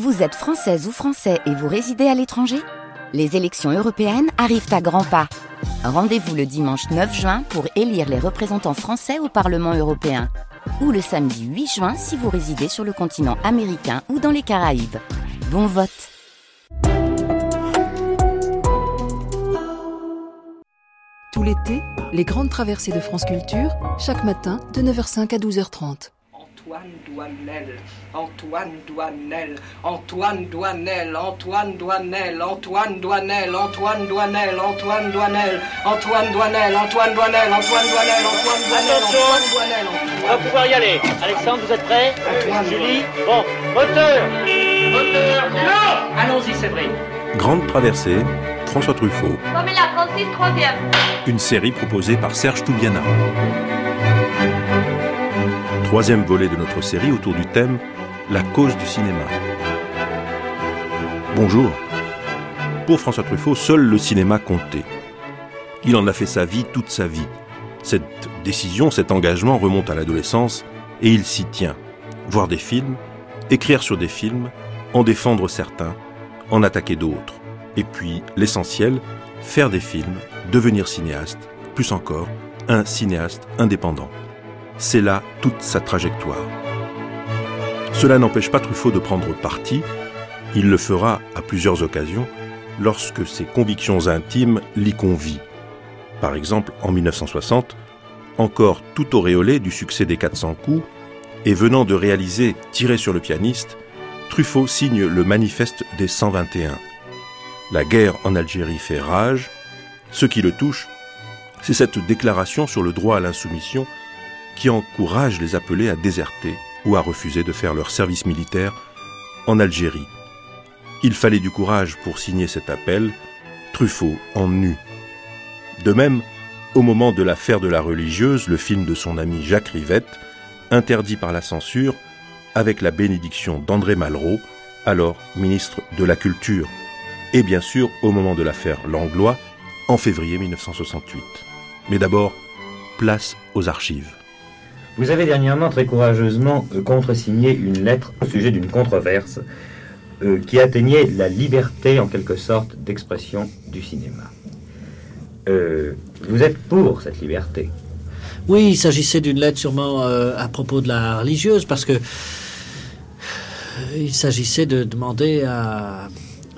Vous êtes française ou français et vous résidez à l'étranger? Les élections européennes arrivent à grands pas. Rendez-vous le dimanche 9 juin pour élire les représentants français au Parlement européen. Ou le samedi 8 juin si vous résidez sur le continent américain ou dans les Caraïbes. Bon vote Tout l'été, les grandes traversées de France Culture, chaque matin de 9h05 à 12h30. Antoine Douanel, Antoine Douanel, Antoine Douanel, Antoine Douanel, Antoine Douanel, Antoine Douanel, Antoine Douanel, Antoine Douanel, Antoine Douanel, Antoine Douanel, Antoine Douanel, Antoine Douanel. On va pouvoir y aller. Alexandre, vous êtes prêts Julie Bon, moteur Moteur Allons-y, Séverine. Grande traversée, François Truffaut. Pamela Francis, troisième. Une série proposée par Serge Toubiana. Troisième volet de notre série autour du thème La cause du cinéma. Bonjour. Pour François Truffaut, seul le cinéma comptait. Il en a fait sa vie toute sa vie. Cette décision, cet engagement remonte à l'adolescence et il s'y tient. Voir des films, écrire sur des films, en défendre certains, en attaquer d'autres. Et puis, l'essentiel, faire des films, devenir cinéaste, plus encore, un cinéaste indépendant. C'est là toute sa trajectoire. Cela n'empêche pas Truffaut de prendre parti, il le fera à plusieurs occasions lorsque ses convictions intimes l'y convient. Par exemple, en 1960, encore tout auréolé du succès des 400 coups, et venant de réaliser Tirer sur le pianiste, Truffaut signe le manifeste des 121. La guerre en Algérie fait rage. Ce qui le touche, c'est cette déclaration sur le droit à l'insoumission qui encourage les appelés à déserter ou à refuser de faire leur service militaire en Algérie. Il fallait du courage pour signer cet appel, Truffaut en nu. De même, au moment de l'affaire de la religieuse, le film de son ami Jacques Rivette, interdit par la censure, avec la bénédiction d'André Malraux, alors ministre de la Culture, et bien sûr au moment de l'affaire Langlois, en février 1968. Mais d'abord, place aux archives. Vous avez dernièrement très courageusement euh, contresigné une lettre au sujet d'une controverse euh, qui atteignait la liberté en quelque sorte d'expression du cinéma. Euh, vous êtes pour cette liberté? Oui, il s'agissait d'une lettre sûrement à propos de la religieuse parce que il s'agissait de demander à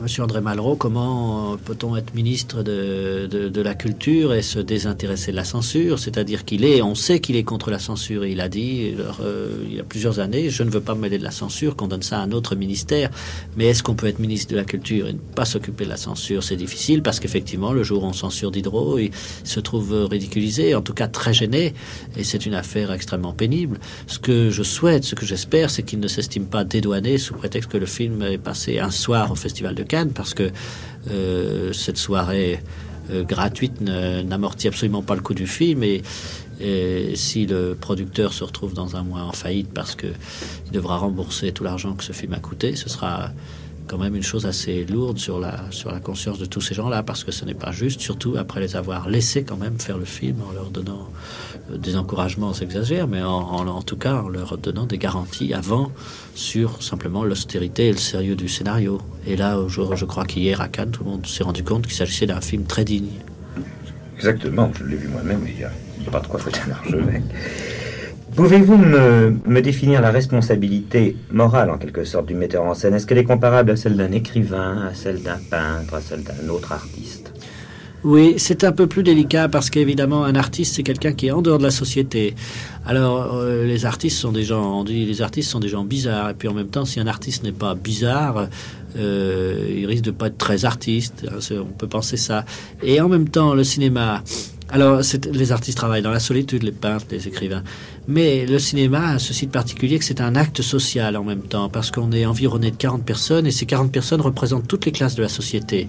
Monsieur André Malraux, comment peut-on être ministre de, de, la culture et se désintéresser de la censure? C'est-à-dire qu'il est, on sait qu'il est contre la censure. Et il a dit, euh, il y a plusieurs années, je ne veux pas me mêler de la censure, qu'on donne ça à un autre ministère. Mais est-ce qu'on peut être ministre de la culture et ne pas s'occuper de la censure? C'est difficile parce qu'effectivement, le jour où on censure Diderot, il se trouve ridiculisé, en tout cas très gêné. Et c'est une affaire extrêmement pénible. Ce que je souhaite, ce que j'espère, c'est qu'il ne s'estime pas dédouané sous prétexte que le film est passé un soir au Festival de Parce que euh, cette soirée euh, gratuite n'amortit absolument pas le coût du film et, et, si le producteur se retrouve dans un mois en faillite parce qu'il devra rembourser tout l'argent que ce film a coûté, ce sera quand même une chose assez lourde sur la, sur la conscience de tous ces gens-là, parce que ce n'est pas juste, surtout après les avoir laissés quand même faire le film en leur donnant euh, des encouragements, s'exagère, mais en, en, tout cas en leur donnant des garanties avant sur simplement l'austérité et le sérieux du scénario. Et là, je, je crois qu'hier à Cannes, tout le monde s'est rendu compte qu'il s'agissait d'un film très digne. Exactement, je l'ai vu moi-même, il n'y a, a, pas de quoi foutre un archevêque. Pouvez-vous me, définir la responsabilité morale, en quelque sorte, du metteur en scène? Est-ce qu'elle est comparable à celle d'un écrivain, à celle d'un peintre, à celle d'un autre artiste? Oui, c'est un peu plus délicat parce qu'évidemment, un artiste, c'est quelqu'un qui est en dehors de la société. Alors, euh, les artistes sont des gens, on dit, les artistes sont des gens bizarres. Et puis en même temps, si un artiste n'est pas bizarre, euh, il risque de pas être très artiste. On peut penser ça. Et en même temps, le cinéma. Alors, les artistes travaillent dans la solitude, les peintres, les écrivains. Mais le cinéma a ceci de particulier que c'est un acte social en même temps, parce qu'on est environné de 40 personnes, et ces 40 personnes représentent toutes les classes de la société.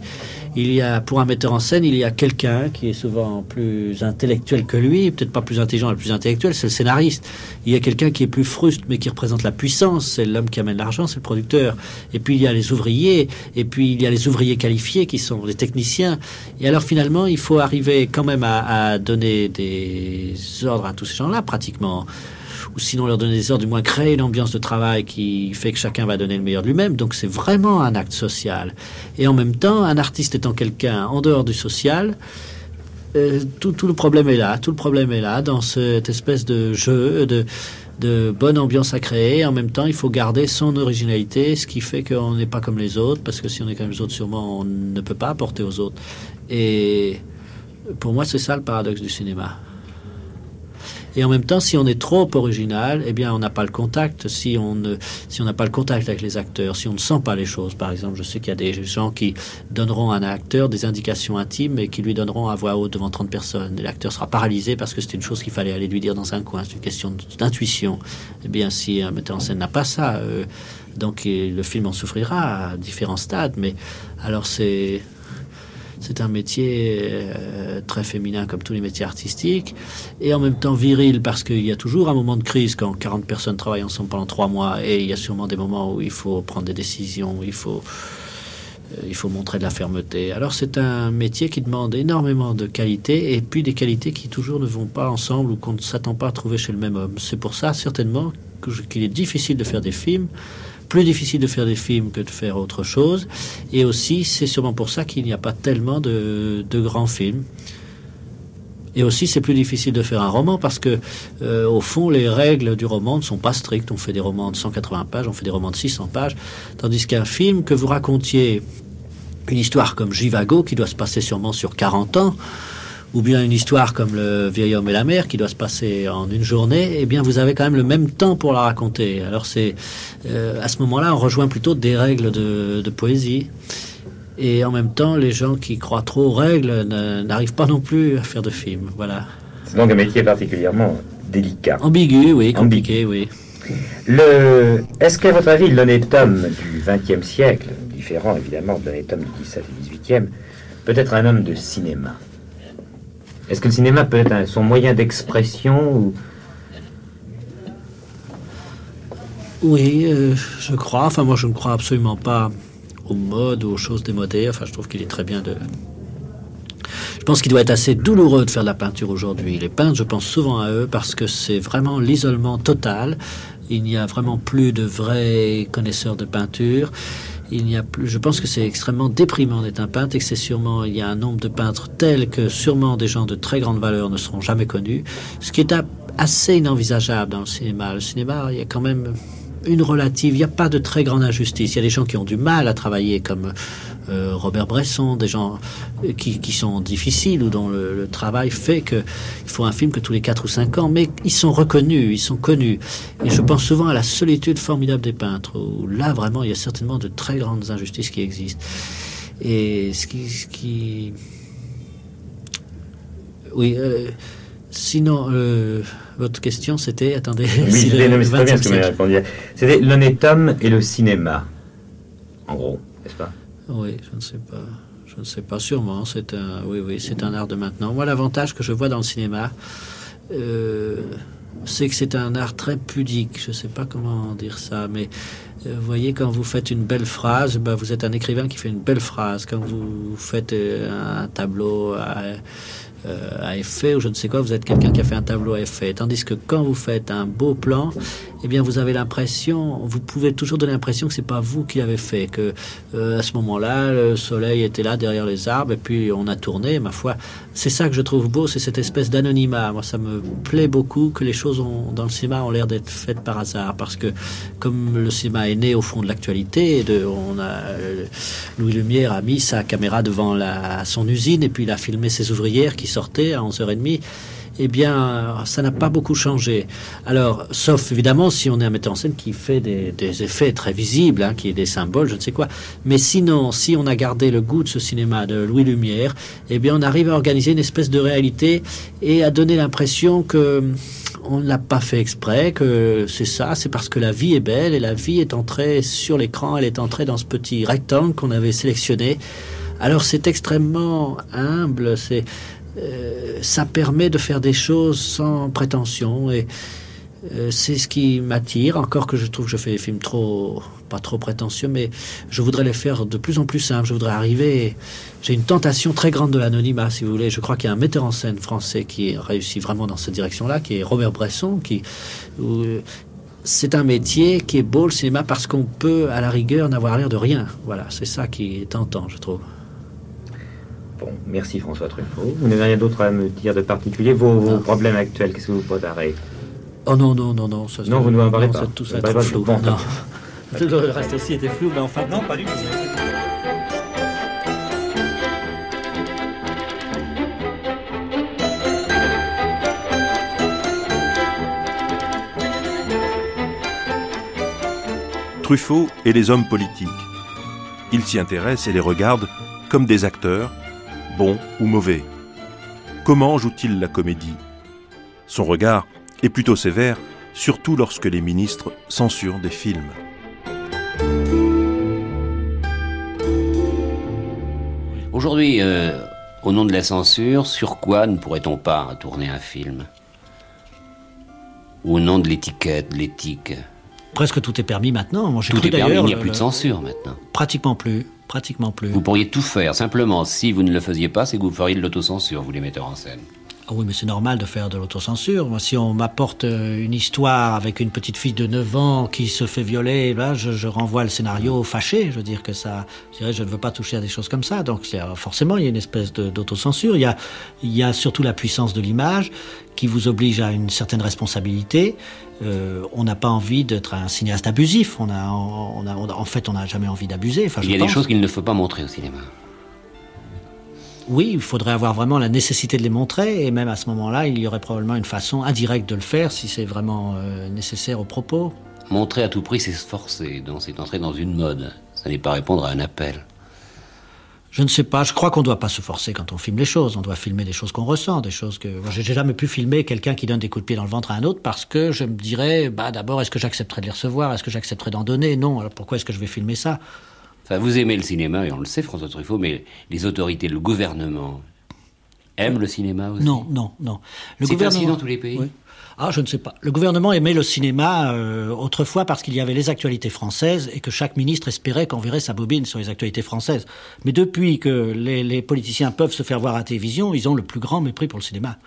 Il y a, pour un metteur en scène, il y a quelqu'un qui est souvent plus intellectuel que lui, peut-être pas plus intelligent, mais plus intellectuel, c'est le scénariste. Il y a quelqu'un qui est plus fruste, mais qui représente la puissance, c'est l'homme qui amène l'argent, c'est le producteur. Et puis il y a les ouvriers, et puis il y a les ouvriers qualifiés qui sont les techniciens. Et alors finalement, il faut arriver quand même à, à donner des ordres à tous ces gens-là, pratiquement ou sinon leur donner des ordres, du moins créer une ambiance de travail qui fait que chacun va donner le meilleur de lui-même. Donc c'est vraiment un acte social. Et en même temps, un artiste étant quelqu'un en dehors du social, euh, tout, tout, le problème est là. Tout le problème est là dans cette espèce de jeu, de, de bonne ambiance à créer. En même temps, il faut garder son originalité, ce qui fait qu'on n'est pas comme les autres, parce que si on est comme les autres, sûrement on ne peut pas apporter aux autres. Et pour moi, c'est ça le paradoxe du cinéma. Et en même temps, si on est trop original, eh bien, on n'a pas le contact. Si on ne, si on n'a pas le contact avec les acteurs, si on ne sent pas les choses, par exemple, je sais qu'il y a des gens qui donneront à un acteur des indications intimes et qui lui donneront à voix haute devant 30 personnes. L'acteur sera paralysé parce que c'est une chose qu'il fallait aller lui dire dans un coin. C'est une question d'intuition. Eh bien, si un metteur en scène n'a pas ça, euh, donc le film en souffrira à différents stades. Mais alors c'est c'est un métier euh, très féminin comme tous les métiers artistiques et en même temps viril parce qu'il y a toujours un moment de crise quand 40 personnes travaillent ensemble pendant trois mois et il y a sûrement des moments où il faut prendre des décisions, où il faut, euh, montrer de la fermeté. Alors c'est un métier qui demande énormément de qualité et puis des qualités qui toujours ne vont pas ensemble ou qu'on ne s'attend pas à trouver chez le même homme. C'est pour ça certainement qu'il est difficile de faire des films plus difficile de faire des films que de faire autre chose. Et aussi, c'est sûrement pour ça qu'il n'y a pas tellement de, grands films. Et aussi, c'est plus difficile de faire un roman parce que, euh, au fond, les règles du roman ne sont pas strictes. On fait des romans de 180 pages, on fait des romans de 600 pages. Tandis qu'un film, que vous racontiez une histoire comme Jivago, qui doit se passer sûrement sur 40 ans, ou bien une histoire comme le vieil homme et la mer qui doit se passer en une journée, eh bien vous avez quand même le même temps pour la raconter. Alors c'est euh, à ce moment-là, on rejoint plutôt des règles de, poésie. Et en même temps, les gens qui croient trop aux règles n'arrivent pas non plus à faire de films. Voilà. C'est donc un métier particulièrement délicat. Ambigu, oui, compliqué, oui. Le... Est-ce qu'à votre avis, l'honnête homme du XXe siècle, différent évidemment de l'honnête homme du XVIIe et XVIIIe, peut être un homme de cinéma? Est-ce que le cinéma peut être son moyen d'expression ou... Oui, euh, je crois. Enfin, moi, je ne crois absolument pas aux modes ou aux choses démodées. Enfin, je trouve qu'il est très bien de. Je pense qu'il doit être assez douloureux de faire de la peinture aujourd'hui. Les peintres, je pense souvent à eux parce que c'est vraiment l'isolement total. Il n'y a vraiment plus de vrais connaisseurs de peinture il n'y a plus. Je pense que c'est extrêmement déprimant d'être un peintre et que c'est sûrement il y a un nombre de peintres tels que sûrement des gens de très grande valeur ne seront jamais connus, ce qui est assez inenvisageable dans le cinéma. Le cinéma, il y a quand même une relative. Il n'y a pas de très grande injustice. Il y a des gens qui ont du mal à travailler comme euh, Robert Bresson, des gens euh, qui, sont difficiles ou dont le, travail fait qu'il faut un film que tous les 4 ou 5 ans, mais ils sont reconnus, ils sont connus. Et je pense souvent à la solitude formidable des peintres, où là vraiment il y a certainement de très grandes injustices qui existent. Et ce qui. Ce qui... Oui. Euh, sinon, votre question c'était. Attendez. Oui, c'est très bien ce que vous m'avez répondu. C'était l'honnête homme et le cinéma. En gros, n'est-ce pas? Oui, je ne sais pas. Je ne sais pas, sûrement. C'est un, oui, oui, c'est un art de maintenant. Moi, l'avantage que je vois dans le cinéma, euh, c'est que c'est un art très pudique. Je ne sais pas comment dire ça, mais euh, vous voyez, quand vous faites une belle phrase, ben, vous êtes un écrivain qui fait une belle phrase. Quand vous faites euh, un tableau euh, à effet ou je ne sais quoi, vous êtes quelqu'un qui a fait un tableau à effet. Tandis que quand vous faites un beau plan, eh bien vous avez l'impression, vous pouvez toujours donner l'impression que c'est pas vous qui l'avez fait, que euh, à ce moment-là le soleil était là derrière les arbres et puis on a tourné. Ma foi, c'est ça que je trouve beau, c'est cette espèce d'anonymat. Moi, ça me plaît beaucoup que les choses dans le cinéma ont l'air d'être faites par hasard, parce que comme le cinéma est né au fond de l'actualité, de, euh, Louis Lumière a mis sa caméra devant son usine et puis il a filmé ses ouvrières qui sortait à 11h30, eh bien, ça n'a pas beaucoup changé. Alors, sauf évidemment si on est un metteur en scène qui fait des, effets très visibles, hein, qui est des symboles, je ne sais quoi. Mais sinon, si on a gardé le goût de ce cinéma de Louis Lumière, eh bien, on arrive à organiser une espèce de réalité et à donner l'impression que on ne l'a pas fait exprès, que c'est ça, c'est parce que la vie est belle et la vie est entrée sur l'écran, elle est entrée dans ce petit rectangle qu'on avait sélectionné. Alors c'est extrêmement humble, c'est euh, ça permet de faire des choses sans prétention et euh, c'est ce qui m'attire. Encore que je trouve que je fais des films trop pas trop prétentieux, mais je voudrais les faire de plus en plus simples. Je voudrais arriver. J'ai une tentation très grande de l'anonymat, si vous voulez. Je crois qu'il y a un metteur en scène français qui réussit vraiment dans cette direction-là, qui est Robert Bresson, qui c'est un métier qui est beau le cinéma parce qu'on peut, à la rigueur, n'avoir l'air de rien. Voilà, c'est ça qui est tentant, je trouve. Bon, merci François Truffaut. Vous n'avez rien d'autre à me dire de particulier Vos, problèmes actuels, qu'est-ce que vous préparez? Oh non, non, non, non. Ça, non, vous ne m'en parlez pas. tout ça est flou. Bon, non. le reste aussi était flou, mais enfin... Non, pas du tout. Truffaut et les hommes politiques. Il s'y intéresse et les regarde comme des acteurs, bons ou mauvais. Comment joue-t-il la comédie? Son regard est plutôt sévère, surtout lorsque les ministres censurent des films. Aujourd'hui, euh, au nom de la censure, sur quoi ne pourrait-on pas tourner un film? Au nom de l'étiquette, de l'éthique? Presque tout est permis maintenant. Moi, tout est permis, il n'y a plus de censure maintenant. Pratiquement plus, pratiquement plus. Vous pourriez tout faire, simplement, si vous ne le faisiez pas, c'est que vous feriez de l'autocensure, vous les metteurs en scène. Ah oui, mais c'est normal de faire de l'autocensure. Si on m'apporte euh, une histoire avec une petite fille de 9 ans qui se fait violer, là, je, renvoie le scénario fâché. Je veux dire que ça, je dirais, je ne veux pas toucher à des choses comme ça. Donc, forcément, il y a une espèce d'autocensure. Il y a, il y a surtout la puissance de l'image qui vous oblige à une certaine responsabilité. Euh, on n'a pas envie d'être un cinéaste abusif. On a, on a, en fait, on n'a jamais envie d'abuser. il y a des choses qu'il ne faut pas montrer au cinéma. Oui, il faudrait avoir vraiment la nécessité de les montrer, et même à ce moment-là, il y aurait probablement une façon indirecte de le faire si c'est vraiment euh, nécessaire au propos. Montrer à tout prix, c'est se forcer, c'est entrer dans une mode. Ça n'est pas répondre à un appel. Je ne sais pas. Je crois qu'on ne doit pas se forcer quand on filme les choses. On doit filmer des choses qu'on ressent, des choses que. J'ai jamais pu filmer quelqu'un qui donne des coups de pied dans le ventre à un autre parce que je me dirais, bah d'abord, est-ce que j'accepterais de les recevoir? Est-ce que j'accepterais d'en donner? Non. Alors pourquoi est-ce que je vais filmer ça? Enfin, vous aimez le cinéma et on le sait, François Truffaut, mais les autorités, le gouvernement aiment le cinéma aussi? Non, non, non. Le C'est ainsi dans tous les pays. Ah, je ne sais pas. Le gouvernement aimait le cinéma euh, autrefois parce qu'il y avait les actualités françaises et que chaque ministre espérait qu'on verrait sa bobine sur les actualités françaises. Mais depuis que les, politiciens peuvent se faire voir à la télévision, ils ont le plus grand mépris pour le cinéma.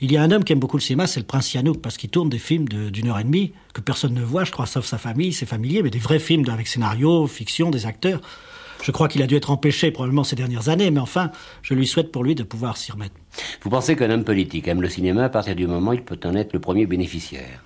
Il y a un homme qui aime beaucoup le cinéma, c'est le prince Yanouk, parce qu'il tourne des films d'une heure et demie que personne ne voit, je crois, sauf sa famille, ses familiers, mais des vrais films avec scénario, fiction, des acteurs. Je crois qu'il a dû être empêché probablement ces dernières années, mais enfin, je lui souhaite pour lui de pouvoir s'y remettre. Vous pensez qu'un homme politique aime le cinéma à partir du moment où il peut en être le premier bénéficiaire?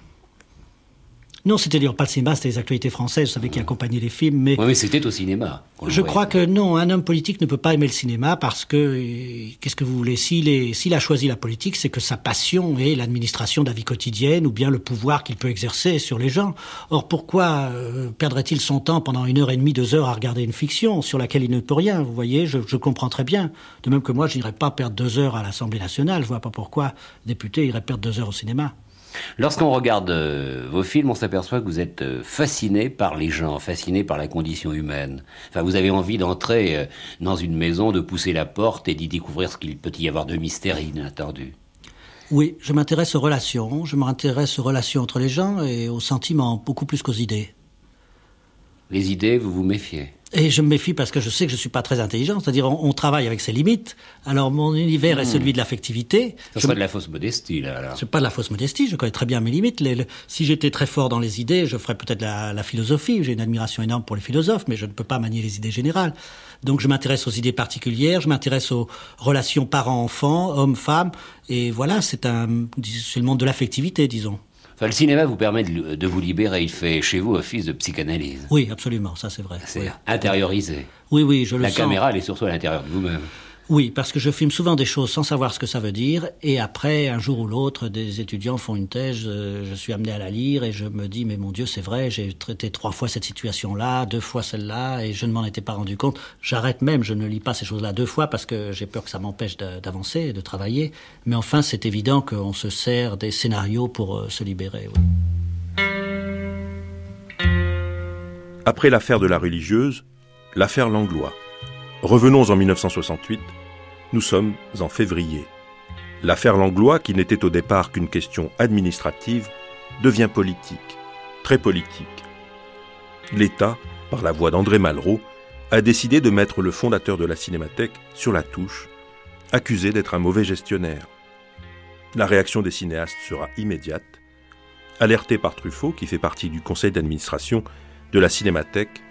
Non, c'était dire pas le cinéma, c'était les actualités françaises, vous savez, qui accompagnaient les films. Mais, oui, mais c'était au cinéma. Je crois que non, un homme politique ne peut pas aimer le cinéma parce que, euh, qu'est-ce que vous voulez, s'il a choisi la politique, c'est que sa passion est l'administration de la vie quotidienne ou bien le pouvoir qu'il peut exercer sur les gens. Or, pourquoi euh, perdrait-il son temps pendant une heure et demie, deux heures à regarder une fiction sur laquelle il ne peut rien Vous voyez, je, je comprends très bien. De même que moi, je n'irais pas perdre deux heures à l'Assemblée nationale. Je vois pas pourquoi député irait perdre deux heures au cinéma. Lorsqu'on regarde euh, vos films, on s'aperçoit que vous êtes euh, fasciné par les gens, fasciné par la condition humaine. Enfin, vous avez envie d'entrer euh, dans une maison, de pousser la porte et d'y découvrir ce qu'il peut y avoir de mystère inattendu. Oui, je m'intéresse aux relations. Je m'intéresse aux relations entre les gens et aux sentiments, beaucoup plus qu'aux idées. Les idées, vous vous méfiez et je me méfie parce que je sais que je suis pas très intelligent, c'est-à-dire on, travaille avec ses limites. Alors mon univers est celui de l'affectivité. Ça serait de la fausse modestie là. Alors. C'est pas de la fausse modestie. Je connais très bien mes limites. si j'étais très fort dans les idées, je ferais peut-être la, la philosophie. J'ai une admiration énorme pour les philosophes, mais je ne peux pas manier les idées générales. Donc je m'intéresse aux idées particulières, je m'intéresse aux relations parents-enfants, hommes-femmes, et voilà, c'est un, c'est le monde de l'affectivité, disons le cinéma vous permet de, vous libérer. Il fait chez vous office de psychanalyse. Oui, absolument, ça c'est vrai. C'est intériorisé. Oui, oui, je le La sens. La caméra, elle est surtout à l'intérieur de vous-même. Oui, parce que je filme souvent des choses sans savoir ce que ça veut dire, et après, un jour ou l'autre, des étudiants font une thèse, euh, je suis amené à la lire, et je me dis, mais mon Dieu, c'est vrai, j'ai traité trois fois cette situation-là, deux fois celle-là, et je ne m'en étais pas rendu compte. J'arrête même, je ne lis pas ces choses-là deux fois, parce que j'ai peur que ça m'empêche d'avancer et de travailler. Mais enfin, c'est évident qu'on se sert des scénarios pour euh, se libérer. Après l'affaire de la religieuse, l'affaire Langlois. Revenons en 1968 nous sommes en février. L'affaire Langlois, qui n'était au départ qu'une question administrative, devient politique, très politique. l'État, par la voix d'André Malraux, a décidé de mettre le fondateur de la Cinémathèque sur la touche, accusé d'être un mauvais gestionnaire. La réaction des cinéastes sera immédiate. Alerté par Truffaut, qui fait partie du conseil d'administration de la Cinémathèque,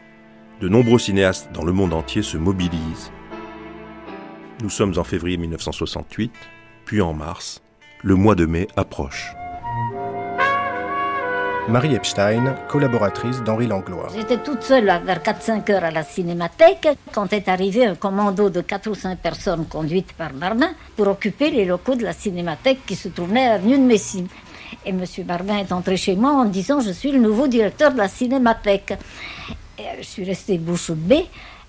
de nombreux cinéastes dans le monde entier se mobilisent. Nous sommes en février 1968, puis en mars. Le mois de mai approche. Marie Epstein, collaboratrice d'Henri Langlois. J'étais toute seule vers 4-5 heures à la cinémathèque quand est arrivé un commando de 4 ou 5 personnes conduites par Barbin pour occuper les locaux de la cinémathèque qui se trouvaient à l'avenue de Messine. Et M. Barbin est entré chez moi en disant Je suis le nouveau directeur de la cinémathèque. Et je suis restée bouche bée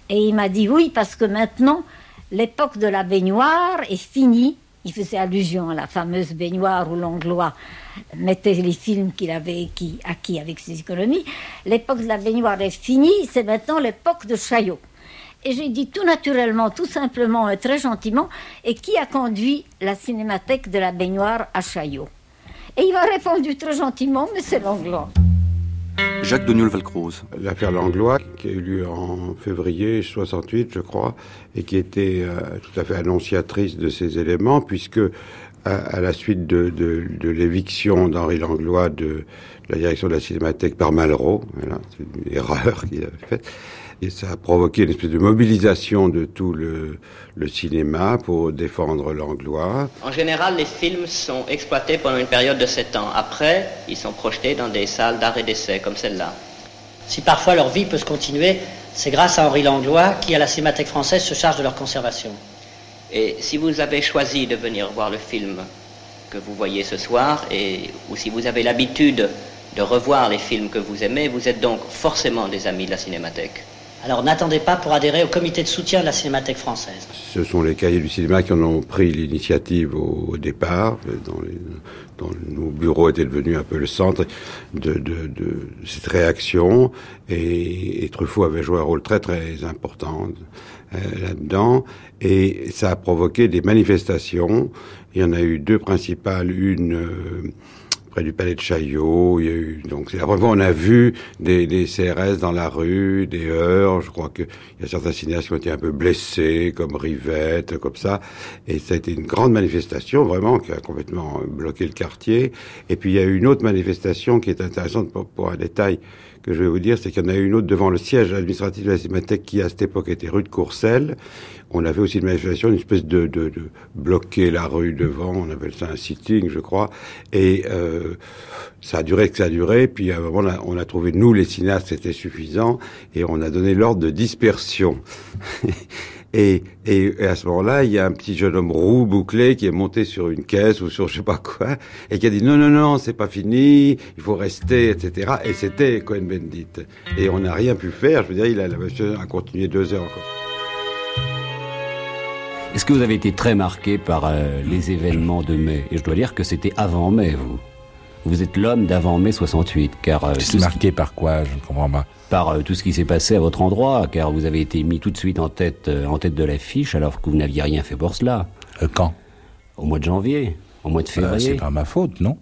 et il m'a dit Oui, parce que maintenant, l'époque de la baignoire est finie il faisait allusion à la fameuse baignoire où Langlois mettait les films qu'il avait acquis avec ses économies. L'époque de la baignoire est finie, c'est maintenant l'époque de Chaillot. Et j'ai dit tout naturellement, tout simplement et très gentiment, et qui a conduit la cinémathèque de la baignoire à Chaillot? Et il m'a répondu très gentiment, mais c'est Langlois. Jacques Doniol Valcroze. L'affaire Langlois, qui a eu lieu en février 68, je crois, et qui était euh, tout à fait annonciatrice de ces éléments, puisque à, la suite de, l'éviction d'Henri Langlois de la direction de la Cinémathèque par Malraux, c'est une erreur qu'il avait faite, et ça a provoqué une espèce de mobilisation de tout le, cinéma pour défendre l'anglois. En général, les films sont exploités pendant une période de 7 ans. Après, ils sont projetés dans des salles d'art et d'essai comme celle-là. Si parfois leur vie peut se continuer, c'est grâce à Henri Langlois qui, à la Cinémathèque française, se charge de leur conservation. Et si vous avez choisi de venir voir le film que vous voyez ce soir, et, ou si vous avez l'habitude de revoir les films que vous aimez, vous êtes donc forcément des amis de la Cinémathèque. Alors n'attendez pas pour adhérer au comité de soutien de la Cinémathèque française. Ce sont les cahiers du cinéma qui en ont pris l'initiative au, départ. Dans, nos bureaux étaient devenus un peu le centre de, cette réaction. Et, Truffaut avait joué un rôle très très important euh, là-dedans. Et ça a provoqué des manifestations. Il y en a eu deux principales. Une... Euh, du palais de Chaillot. Il y a eu, donc c'est la première on a vu des, des, CRS dans la rue, des heurts. Je crois qu'il y a certains cinéastes qui ont été un peu blessés, comme Rivette, comme ça. Et ça a été une grande manifestation, vraiment, qui a complètement bloqué le quartier. Et puis il y a eu une autre manifestation qui est intéressante pour, pour un détail que je vais vous dire, c'est qu'il y en a eu une autre devant le siège administratif de la Cinémathèque qui, à cette époque, était rue de Courcelles. On avait aussi une manifestation, une espèce de, de, de bloquer la rue devant, on appelle ça un sitting, je crois. Et euh, ça a duré que ça a duré. Puis à un moment, on a, on a trouvé, nous, les cinéastes, c'était suffisant. Et on a donné l'ordre de dispersion. Et, et, à ce moment-là, il y a un petit jeune homme roux bouclé qui est monté sur une caisse ou sur je sais pas quoi et qui a dit non non non c'est pas fini, il faut rester etc. Et c'était Cohen Bendit et on n'a rien pu faire. Je veux dire, il a, continué deux heures encore. Est-ce que vous avez été très marqué par euh, les événements de mai? Et je dois dire que c'était avant mai, vous. Vous êtes l'homme d'avant mai 68, car... Euh, marqué par quoi Je ne comprends pas. Par euh, tout ce qui s'est passé à votre endroit, car vous avez été mis tout de suite en tête, euh, en tête de l'affiche, alors que vous n'aviez rien fait pour cela. quand? Au mois de janvier, au mois de février. c'est pas ma faute, non?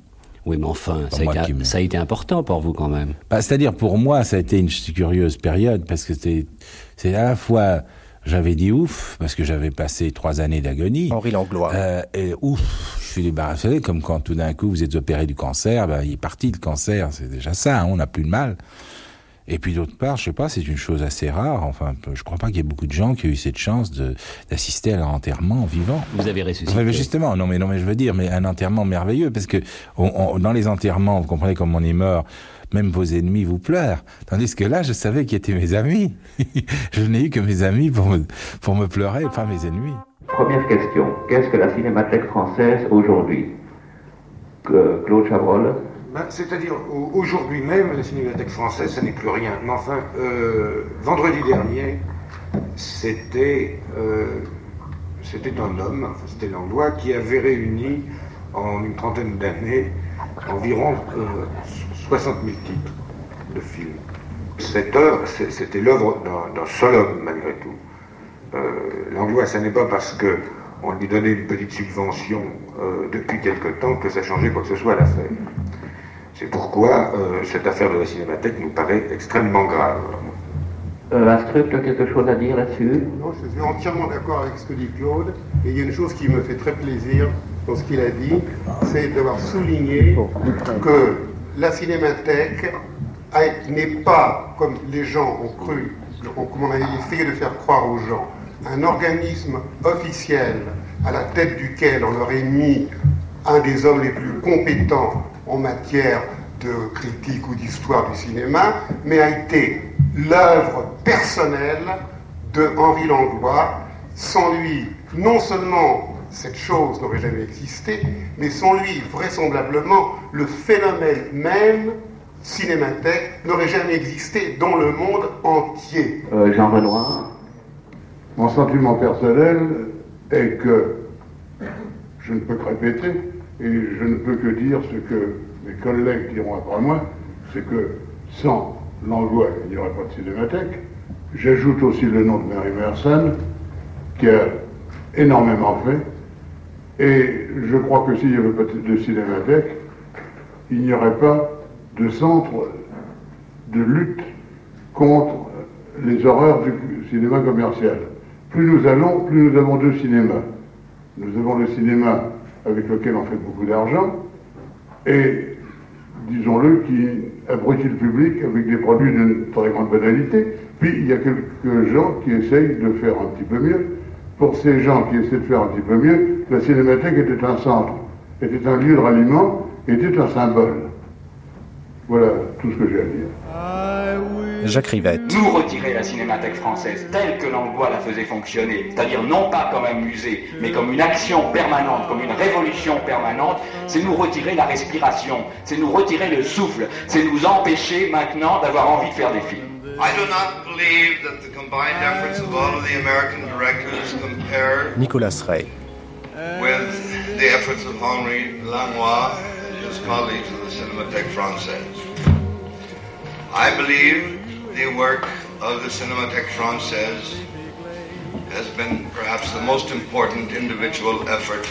Oui, mais enfin, ça a, été, ça a, été, important pour vous quand même. Bah, C'est-à-dire, pour moi, ça a été une curieuse période, parce que c'est à la fois j'avais dit ouf, parce que j'avais passé trois années d'agonie. Henri Langlois. Euh, et ouf, je suis débarrassé, comme quand tout d'un coup vous êtes opéré du cancer, ben, il est parti le cancer, c'est déjà ça, hein, on n'a plus de mal. Et puis d'autre part, je sais pas, c'est une chose assez rare. Enfin, je crois pas qu'il y ait beaucoup de gens qui aient eu cette chance d'assister à leur enterrement vivant. Vous avez ressuscité. justement, non mais non mais je veux dire, mais un enterrement merveilleux parce que dans les enterrements, vous comprenez comme on est mort, même vos ennemis vous pleurent. Tandis que là, je savais qui étaient mes amis. je n'ai eu que mes amis pour me, pour me pleurer, pas mes ennemis. Première question. Qu'est-ce que la Cinémathèque française aujourd'hui? Claude Chabrol? Ben, C'est-à-dire, aujourd'hui même, la Cinémathèque française, ça n'est plus rien. Mais enfin, euh, vendredi dernier, c'était euh, c'était un homme, enfin, c'était Langlois, qui avait réuni en une trentaine d'années environ euh, 60 000 titres de films. Cette œuvre, c'était l'œuvre d'un seul homme, malgré tout. Euh, L'angoisse, ce n'est pas parce que on lui donnait une petite subvention euh, depuis quelque temps que ça changeait quoi que ce soit à l'affaire. C'est pourquoi euh, cette affaire de la cinémathèque nous paraît extrêmement grave. Euh, Astruc, tu as quelque chose à dire là-dessus? Non, je suis entièrement d'accord avec ce que dit Claude. Et il y a une chose qui me fait très plaisir dans ce qu'il a dit, c'est d'avoir souligné que la cinémathèque n'est pas, comme les gens ont cru, comme on a essayé de faire croire aux gens, un organisme officiel à la tête duquel on aurait mis un des hommes les plus compétents en matière de critique ou d'histoire du cinéma, mais a été l'œuvre personnelle de Henri Langlois. Sans lui, non seulement cette chose n'aurait jamais existé, mais sans lui, vraisemblablement, le phénomène même cinémathèque n'aurait jamais existé dans le monde entier. Euh, Jean Renoir Mon sentiment personnel est que je ne peux que répéter et je ne peux que dire ce que mes collègues diront après moi, c'est que sans Langlois, il n'y aurait pas de cinémathèque. J'ajoute aussi le nom de Mary Merson, qui a énormément fait. Et je crois que s'il n'y avait pas de cinémathèque, il n'y aurait pas de centre de lutte contre les horreurs du cinéma commercial. Plus nous allons, plus nous avons de cinéma. Nous avons le cinéma avec lequel on fait beaucoup d'argent et, disons-le, qui abrutit le public avec des produits d'une très grande banalité. Puis il y a quelques gens qui essayent de faire un petit peu mieux. Pour ces gens qui essaient de faire un petit peu mieux, la cinémathèque était un centre, était un lieu de ralliement, était un symbole. Voilà tout ce que j'ai à dire. Jacques Rivette. Nous retirer la cinémathèque française telle que Langlois la faisait fonctionner, c'est-à-dire non pas comme un musée, mais comme une action permanente, comme une révolution permanente, c'est nous retirer la respiration, c'est nous retirer le souffle, c'est nous empêcher maintenant d'avoir envie de faire des films. I do not believe that the combined efforts of all of the American directors compare Nicolas Rey. with the efforts of Henri Langlois and his colleagues of the Cinémathèque Française. I believe the work of the Cinémathèque Française has been perhaps the most important individual effort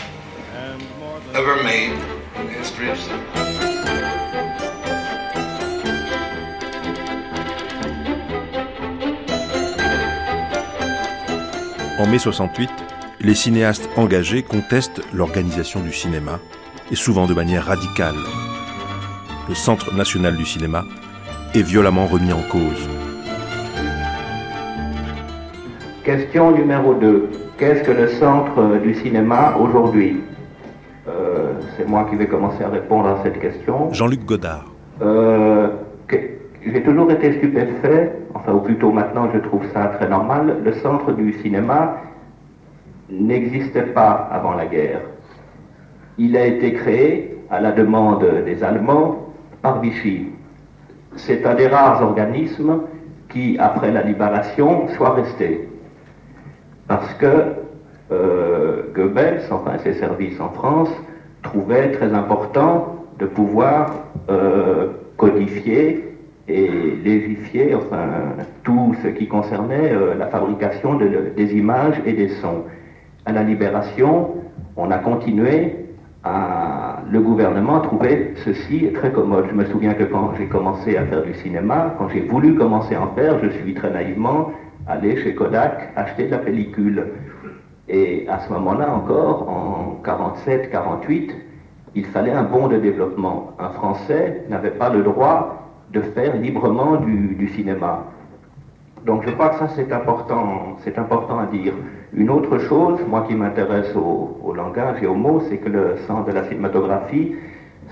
ever made in the history En mai 68, les cinéastes engagés contestent l'organisation du cinéma, et souvent de manière radicale. Le Centre national du cinéma est violemment remis en cause. Question numéro 2. Qu'est-ce que le centre du cinéma aujourd'hui? Euh, C'est moi qui vais commencer à répondre à cette question. Jean-Luc Godard. Euh, J'ai toujours été stupéfait, enfin ou plutôt maintenant je trouve ça très normal, le centre du cinéma n'existait pas avant la guerre. Il a été créé à la demande des Allemands par Vichy. C'est un des rares organismes qui, après la libération, soit resté. Parce que euh, Goebbels, enfin ses services en France, trouvaient très important de pouvoir euh, codifier et légifier enfin, tout ce qui concernait euh, la fabrication de- des images et des sons. À la libération, on a continué à... Le gouvernement trouvait ceci très commode. Je me souviens que quand j'ai commencé à faire du cinéma, quand j'ai voulu commencer à en faire, je suis très naïvement allé chez Kodak acheter de la pellicule. Et à ce moment-là encore, en 47-48, il fallait un bond de développement. Un Français n'avait pas le droit de faire librement du, cinéma. Donc je crois que ça c'est important, c'est important à dire. Une autre chose, moi qui m'intéresse au, langage et aux mots, c'est que le centre de la cinématographie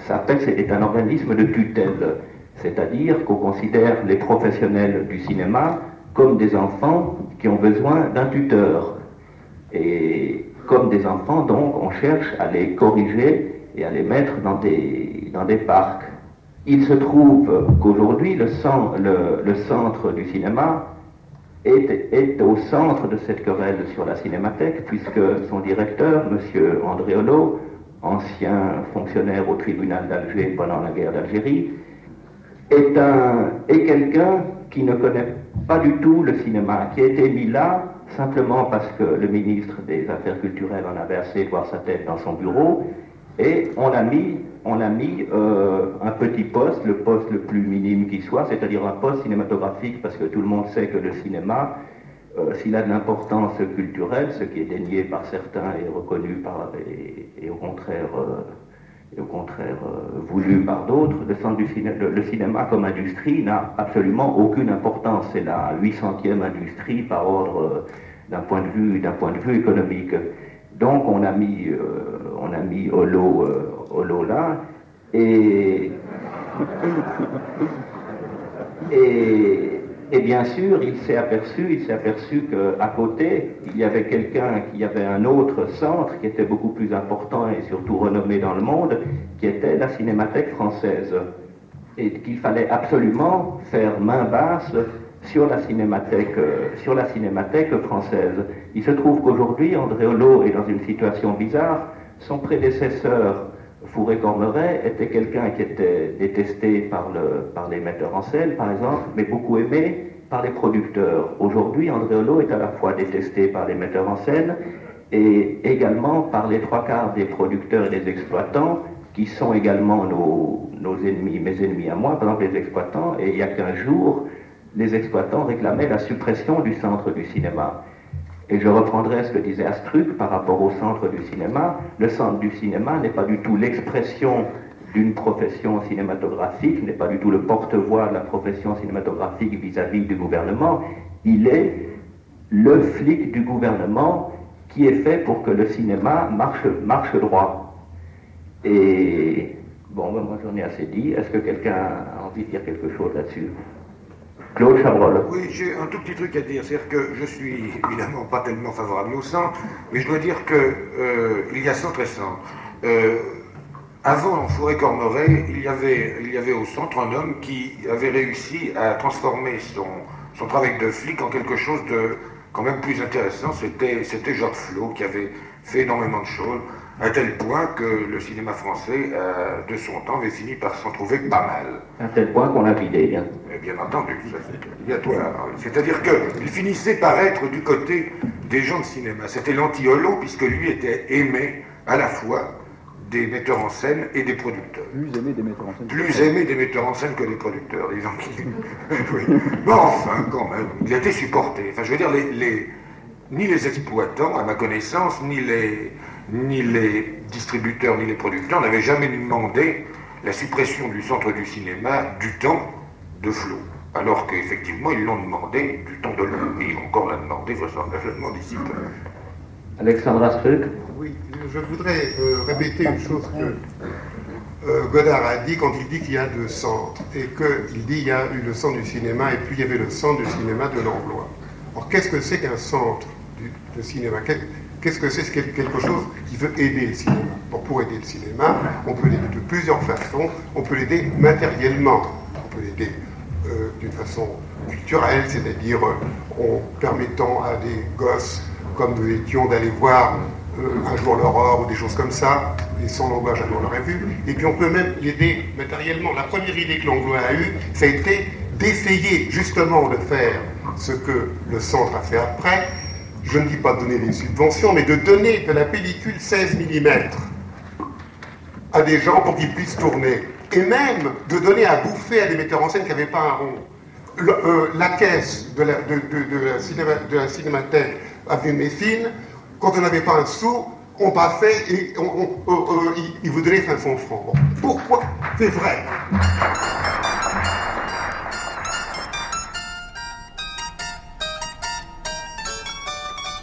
s'appelle, c'est un organisme de tutelle. C'est-à-dire qu'on considère les professionnels du cinéma comme des enfants qui ont besoin d'un tuteur. Et comme des enfants, donc, on cherche à les corriger et à les mettre dans des parcs. Il se trouve qu'aujourd'hui, le, cen- le- le centre du cinéma est, au centre de cette querelle sur la cinémathèque, puisque son directeur, M. Andréolo, ancien fonctionnaire au tribunal d'Alger pendant la guerre d'Algérie, est, est quelqu'un qui ne connaît pas du tout le cinéma, qui a été mis là simplement parce que le ministre des Affaires culturelles en avait assez de voir sa tête dans son bureau, Et on a mis, on a mis euh, un petit poste, le poste le plus minime qui soit, c'est-à-dire un poste cinématographique, parce que tout le monde sait que le cinéma, euh, s'il a de l'importance culturelle, ce qui est dénié par certains et reconnu par, et, au contraire, euh, au contraire voulu par d'autres, le, cinéma comme industrie n'a absolument aucune importance. C'est la 800e industrie par ordre d'un point de vue, d'un point de vue économique. Donc on a mis, on a mis lot, là, et, et et bien sûr, il s'est aperçu, il s'est aperçu qu'à côté, il y avait quelqu'un qui avait un autre centre qui était beaucoup plus important et surtout renommé dans le monde, qui était la Cinémathèque française. Et qu'il fallait absolument faire main basse sur la cinémathèque, sur la cinémathèque française. Il se trouve qu'aujourd'hui, André Holo est dans une situation bizarre. Son prédécesseur, Fourré-Cormeret, était quelqu'un qui était détesté par, le, par les metteurs en scène, par exemple, mais beaucoup aimé par les producteurs. Aujourd'hui, André Holo est à la fois détesté par les metteurs en scène et également par les trois quarts des producteurs et des exploitants qui sont également nos, nos ennemis, mes ennemis à moi, par exemple les exploitants, et il y a qu'un jour, les exploitants réclamaient la suppression du centre du cinéma. Et je reprendrai ce que disait Astruc par rapport au centre du cinéma. Le centre du cinéma n'est pas du tout l'expression d'une profession cinématographique, n'est pas du tout le porte-voix de la profession cinématographique vis-à-vis du gouvernement. Il est le flic du gouvernement qui est fait pour que le cinéma marche, marche droit. Et bon, ben, moi j'en ai assez dit. Est-ce que quelqu'un a envie de dire quelque chose là-dessus? Claude Chabrol. Oui, j'ai un tout petit truc à dire. C'est-à-dire que je suis évidemment pas tellement favorable au centre, mais je dois dire qu'il euh, y a centre et centre. Euh, avant forêt cormeret il y, avait, il y avait au centre un homme qui avait réussi à transformer son, son travail de flic en quelque chose de quand même plus intéressant. C'était, c'était Georges Flo qui avait fait énormément de choses à tel point que le cinéma français, euh, de son temps, avait fini par s'en trouver pas mal. À tel point qu'on a vidé, bien. Bien entendu, c'est obligatoire. C'est-à-dire qu'il finissait par être du côté des gens de cinéma. C'était l'anti-holo, puisque lui était aimé à la fois des metteurs en scène et des producteurs. Plus aimé des metteurs en scène. Plus aimé des metteurs en scène que des producteurs, disons. oui. Mais enfin, quand même, il a été supporté. Enfin, je veux dire, les, ni les exploitants, à ma connaissance, ni les, ni les distributeurs, ni les producteurs n'avaient jamais demandé la suppression du centre du cinéma du temps de Flot. Alors qu'effectivement, ils l'ont demandé du temps de l'homme. Et encore l'a demandé vraisemblablement d'ici peu. Alexandre Astruc Oui, je voudrais euh, répéter une chose que euh, Godard a dit quand il dit qu'il y a deux centres. Et qu'il dit qu'il y a eu le centre du cinéma et puis il y avait le centre du cinéma de l'emploi. Alors qu'est-ce que c'est qu'un centre de cinéma? Qu'est-ce que c'est? Quelque chose qui veut aider le cinéma Pour aider le cinéma, on peut l'aider de plusieurs façons. On peut l'aider matériellement. On peut l'aider d'une façon culturelle, c'est-à-dire euh, en permettant à des gosses comme nous étions d'aller voir euh, un jour l'aurore ou des choses comme ça, et sans langage on l'aurait vu. Et puis on peut même l'aider matériellement. La première idée que l'Anglois a eue, ça a été d'essayer justement de faire ce que le centre a fait après, je ne dis pas donner des subventions, mais de donner de la pellicule 16 mm à des gens pour qu'ils puissent tourner. Et même de donner à bouffer à des metteurs en scène qui n'avaient pas un rond. Euh, la caisse de la, de, de, avenue Messine, quand on n'avait pas un sou, on passait et on, on, ils vous donnaient 500 francs. Pourquoi? C'est vrai.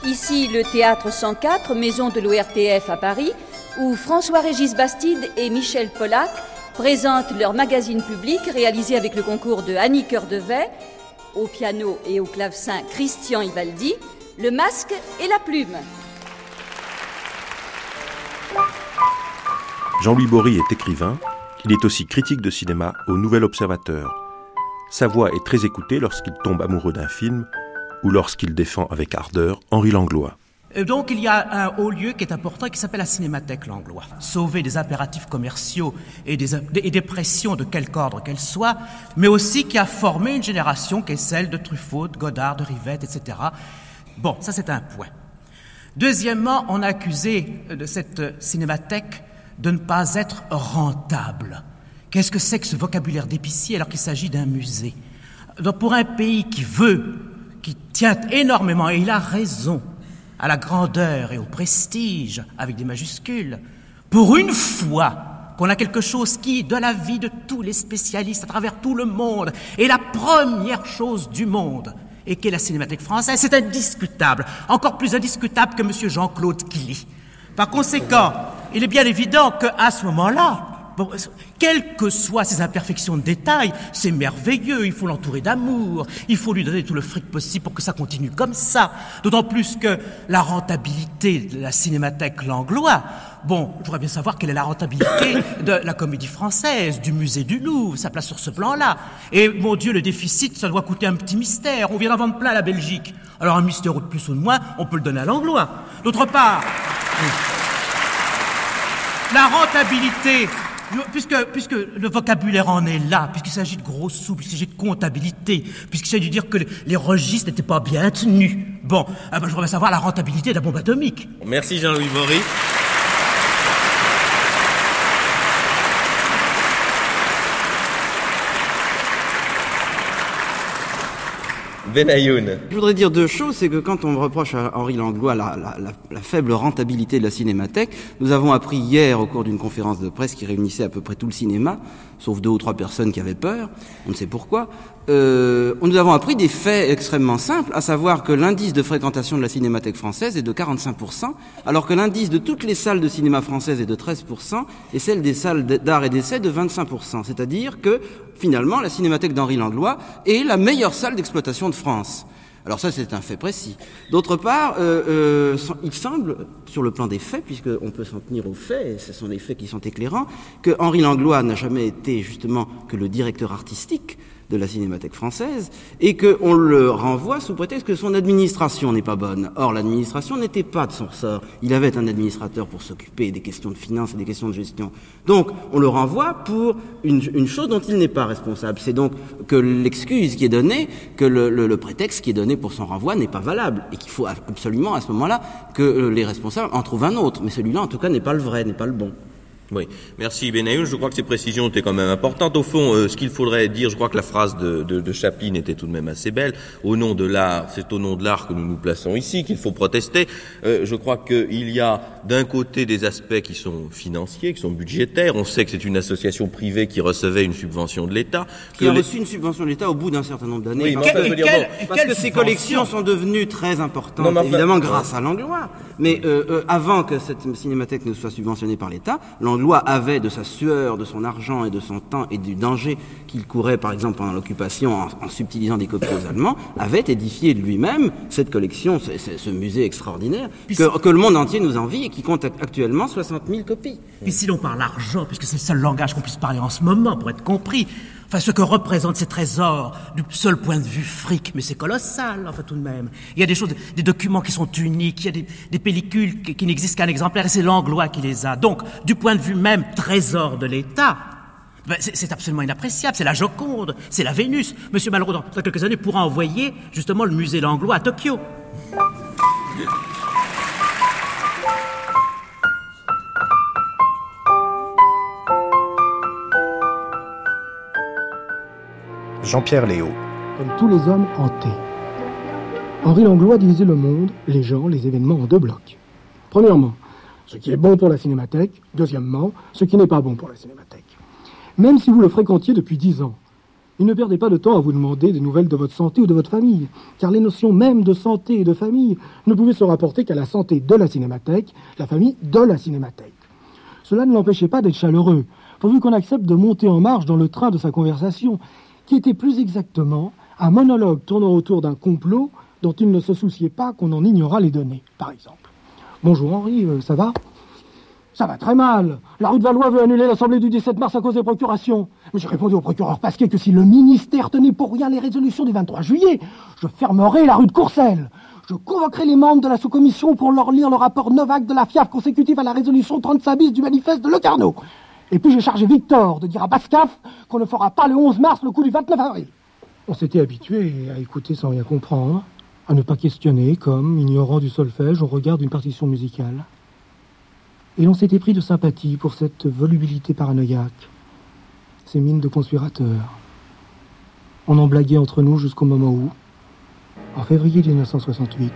Ici, le théâtre 104, maison de l'ORTF à Paris, où François-Régis Bastide et Michel Pollack présentent leur magazine public réalisé avec le concours de Annie Cœur de au piano et au clavecin Christian Ivaldi, le masque et la plume. Jean-Louis Bory est écrivain, il est aussi critique de cinéma au Nouvel Observateur. Sa voix est très écoutée lorsqu'il tombe amoureux d'un film ou lorsqu'il défend avec ardeur Henri Langlois. Euh, donc il y a un haut lieu qui est important qui s'appelle la Cinémathèque Langlois. Sauver des impératifs commerciaux et des, et des pressions de quelque ordre qu'elles soient, mais aussi qui a formé une génération qui est celle de Truffaut, de Godard, de Rivette, etc. Bon, ça c'est un point. Deuxièmement, on a accusé de cette cinémathèque de ne pas être rentable. Qu'est-ce que c'est que ce vocabulaire d'épicier alors qu'il s'agit d'un musée? Donc pour un pays qui veut, qui tient énormément, et il a raison, à la grandeur et au prestige, avec des majuscules, pour une fois qu'on a quelque chose qui, de la vie de tous les spécialistes à travers tout le monde, est la première chose du monde, et qu'est la cinémathèque française, c'est indiscutable, encore plus indiscutable que M. Jean-Claude Killy. Par conséquent, il est bien évident qu'à ce moment-là, quelles que soient ses imperfections de détail, c'est merveilleux, il faut l'entourer d'amour, il faut lui donner tout le fric possible pour que ça continue comme ça. D'autant plus que la rentabilité de la cinémathèque Langlois, bon, je voudrais bien savoir quelle est la rentabilité de la comédie française, du musée du Louvre, ça place sur ce plan-là. Et mon Dieu, le déficit, ça doit coûter un petit mystère, on vient d'en vendre plein à la Belgique. Alors un mystère de plus ou de moins, on peut le donner à Langlois. D'autre part, la rentabilité puisque, le vocabulaire en est là, puisqu'il s'agit de gros sous, puisqu'il s'agit de comptabilité, puisqu'il s'agit de dire que les registres n'étaient pas bien tenus. Bon, ah ben, je voudrais savoir la rentabilité de la bombe atomique. Merci Jean-Louis Maury. Benayoun. Je voudrais dire deux choses. C'est que quand on reproche à Henri Langlois la, faible rentabilité de la cinémathèque, nous avons appris hier au cours d'une conférence de presse qui réunissait à peu près tout le cinéma, sauf deux ou trois personnes qui avaient peur, on ne sait pourquoi, euh, nous avons appris des faits extrêmement simples, à savoir que l'indice de fréquentation de la cinémathèque française est de 45%, alors que l'indice de toutes les salles de cinéma françaises est de 13%, et celle des salles d'art et d'essai de 25%. C'est-à-dire que, finalement, la cinémathèque d'Henri Langlois est la meilleure salle d'exploitation de France. Alors ça, c'est un fait précis. D'autre part, euh, euh, il semble, sur le plan des faits, puisqu'on peut s'en tenir aux faits, et ce sont des faits qui sont éclairants, que Henri Langlois n'a jamais été justement que le directeur artistique de la Cinémathèque française, et qu'on le renvoie sous prétexte que son administration n'est pas bonne. Or, l'administration n'était pas de son ressort. Il avait un administrateur pour s'occuper des questions de finances et des questions de gestion. Donc, on le renvoie pour une, chose dont il n'est pas responsable. C'est donc que l'excuse qui est donnée, que le, prétexte qui est donné pour son renvoi n'est pas valable, et qu'il faut absolument à ce moment-là que les responsables en trouvent un autre. Mais celui-là, en tout cas, n'est pas le vrai, n'est pas le bon. Oui, merci Benayoun. Je crois que ces précisions étaient quand même importantes. Au fond, euh, ce qu'il faudrait dire, je crois que la phrase de, de, de, Chaplin était tout de même assez belle. Au nom de l'art, c'est au nom de l'art que nous nous plaçons ici qu'il faut protester. Euh, je crois qu'il y a d'un côté des aspects qui sont financiers, qui sont budgétaires. On sait que c'est une association privée qui recevait une subvention de l'État. Qui a reçu une subvention de l'État au bout d'un certain nombre d'années. Oui, parce, que, quelle, parce que ces collections sont devenues très importantes, non, enfin, évidemment grâce à Langlois. Mais euh, euh, avant que cette cinémathèque ne soit subventionnée par l'État, Langlois avait de sa sueur, de son argent et de son temps et du danger qu'il courait, par exemple, pendant l'occupation en, en, subtilisant des copies aux Allemands, avait édifié lui-même cette collection, ce, ce musée extraordinaire, que, que, le monde entier nous envie et qui compte actuellement 60 000 copies. Puis si l'on parle argent, puisque c'est le seul langage qu'on puisse parler en ce moment pour être compris, Enfin, ce que représentent ces trésors, du seul point de vue fric, mais c'est colossal, enfin, tout de même. Il y a des choses, des documents qui sont uniques, il y a des, pellicules qui, qui n'existent qu'un exemplaire, et c'est l'anglois qui les a. Donc, du point de vue même trésor de l'État, ben, c'est absolument inappréciable, c'est la Joconde, c'est la Vénus. Monsieur Malraux, dans quelques années, pourra envoyer, justement, le musée Langlois à Tokyo. Jean-Pierre Léo. Comme tous les hommes hantés. Henri Langlois divisait le monde, les gens, les événements en deux blocs. Premièrement, ce qui est bon pour la cinémathèque. Deuxièmement, ce qui n'est pas bon pour la cinémathèque. Même si vous le fréquentiez depuis dix ans, il ne perdez pas de temps à vous demander des nouvelles de votre santé ou de votre famille, car les notions même de santé et de famille ne pouvaient se rapporter qu'à la santé de la cinémathèque, la famille de la cinémathèque. Cela ne l'empêchait pas d'être chaleureux, pourvu qu'on accepte de monter en marche dans le train de sa conversation, qui était plus exactement un monologue tournant autour d'un complot dont il ne se souciait pas qu'on en ignorât les données, par exemple. Bonjour Henri, euh, ça va? Ça va très mal. La rue de Valois veut annuler l'Assemblée du 17 mars à cause des procurations. Mais j'ai répondu au procureur Pasquet que si le ministère tenait pour rien les résolutions du 23 juillet, je fermerai la rue de Courcelles. Je convoquerai les membres de la sous-commission pour leur lire le rapport Novak de la FIAF consécutif à la résolution 35 bis du manifeste de Locarno. Et puis j'ai chargé Victor de dire à Bascaf qu'on ne fera pas le 11 mars le coup du 29 avril. On s'était habitué à écouter sans rien comprendre, à ne pas questionner, comme, ignorant du solfège, on regarde une partition musicale. Et l'on s'était pris de sympathie pour cette volubilité paranoïaque, ces mines de conspirateurs. On en blaguait entre nous jusqu'au moment où, en février 1968,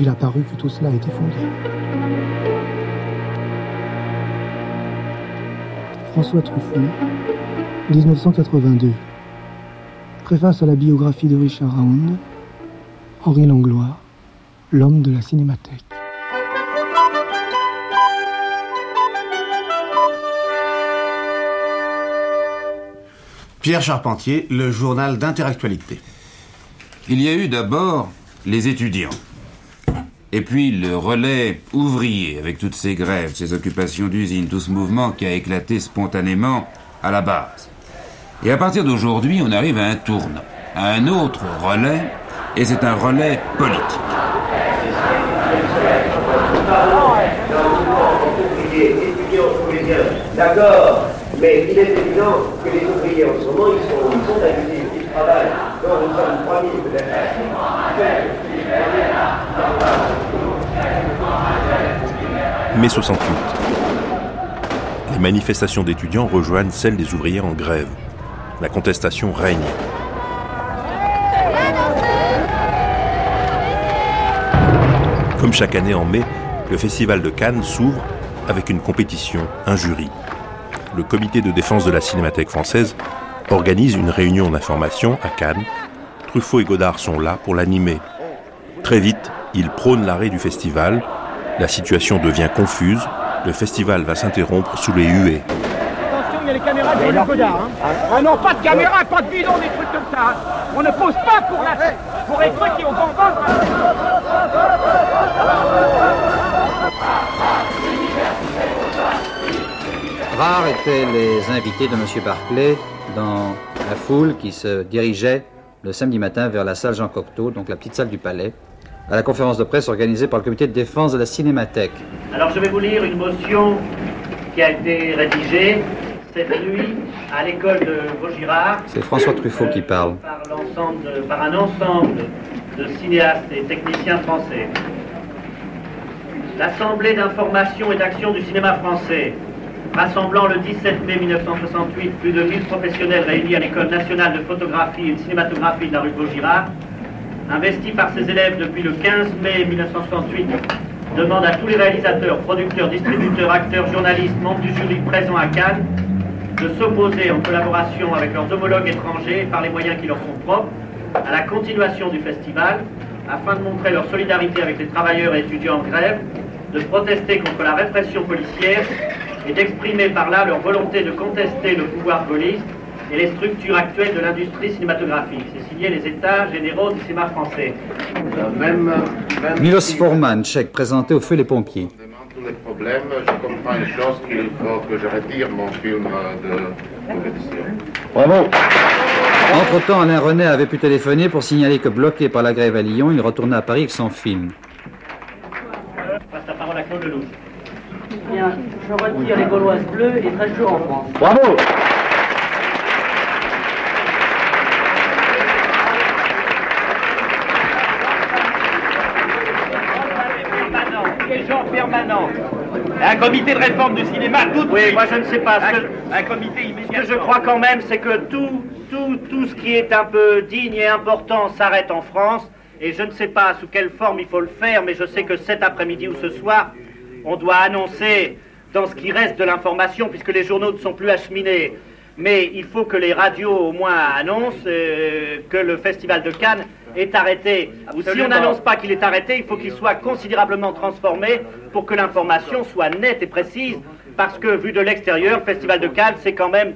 il a paru que tout cela était fondé. François Truffaut, 1982. Préface à la biographie de Richard Round, Henri Langlois, l'homme de la cinémathèque. Pierre Charpentier, le journal d'interactualité. Il y a eu d'abord les étudiants. Et puis le relais ouvrier, avec toutes ces grèves, ces occupations d'usines, tout ce mouvement qui a éclaté spontanément à la base. Et à partir d'aujourd'hui, on arrive à un tournant, à un autre relais, et c'est un relais politique. D'accord, mais il est évident que les ouvriers en ce moment, ils sont, ils sont ils travaillent. Donc nous sommes 3000 peut-être. Mai 68. Les manifestations d'étudiants rejoignent celles des ouvriers en grève. La contestation règne. Comme chaque année en mai, le festival de Cannes s'ouvre avec une compétition, un jury. Le comité de défense de la Cinémathèque française organise une réunion d'information à Cannes. Truffaut et Godard sont là pour l'animer. Très vite, ils prônent l'arrêt du festival. La situation devient confuse. Le festival va s'interrompre sous les huées. Attention, il y a les caméras de Godard. Hein. Ah non, pas de caméra, pas de bidon, des trucs comme ça. hein. On ne pose pas pour la pour les trucs qui ont bon Rares étaient les invités de M. Barclay dans la foule qui se dirigeait le samedi matin vers la salle Jean Cocteau, donc la petite salle du Palais, à la conférence de presse organisée par le comité de défense de la Cinémathèque. Alors je vais vous lire une motion qui a été rédigée cette nuit à l'école de Vaugirard C'est François Truffaut qui parle. par, l'ensemble de- par un ensemble de cinéastes et techniciens français. L'Assemblée d'information et d'action du cinéma français, rassemblant le 17 mai 1968 plus de 1000 professionnels réunis à l'École nationale de photographie et de cinématographie de la rue de Vaugirard, investi par ses élèves depuis le 15 mai 1968, demande à tous les réalisateurs, producteurs, distributeurs, acteurs, journalistes, membres du jury présents à Cannes de s'opposer en collaboration avec leurs homologues étrangers par les moyens qui leur sont propres à la continuation du festival afin de montrer leur solidarité avec les travailleurs et étudiants en grève, de protester contre la répression policière et d'exprimer par là leur volonté de contester le pouvoir police et les structures actuelles de l'industrie cinématographique. C'est signé les États généraux du cinéma français. Même, Milos Forman, tchèque, présenté au feu les pompiers. tous les problèmes, je comprends une chose qu'il faut que je retire mon film de compétition. Bravo Entre-temps, Alain René avait pu téléphoner pour signaler que bloqué par la grève à Lyon, il retournait à Paris avec son film. Je passe la parole à Claude Lelouch. Bien, je retire les Gauloises bleues et 13 jours en France. Bravo Un comité de réforme du cinéma, tout Oui, moi je ne sais pas. Ce que, un comité immédiat. Ce que je crois quand même, c'est que tout, tout, tout ce qui est un peu digne et important s'arrête en France. Et je ne sais pas sous quelle forme il faut le faire, mais je sais que cet après-midi ou ce soir, on doit annoncer dans ce qui reste de l'information, puisque les journaux ne sont plus acheminés. Mais il faut que les radios au moins annoncent euh, que le Festival de Cannes est arrêté. Ou si on n'annonce pas qu'il est arrêté, il faut qu'il soit considérablement transformé pour que l'information soit nette et précise. Parce que vu de l'extérieur, le Festival de Cannes, c'est quand même,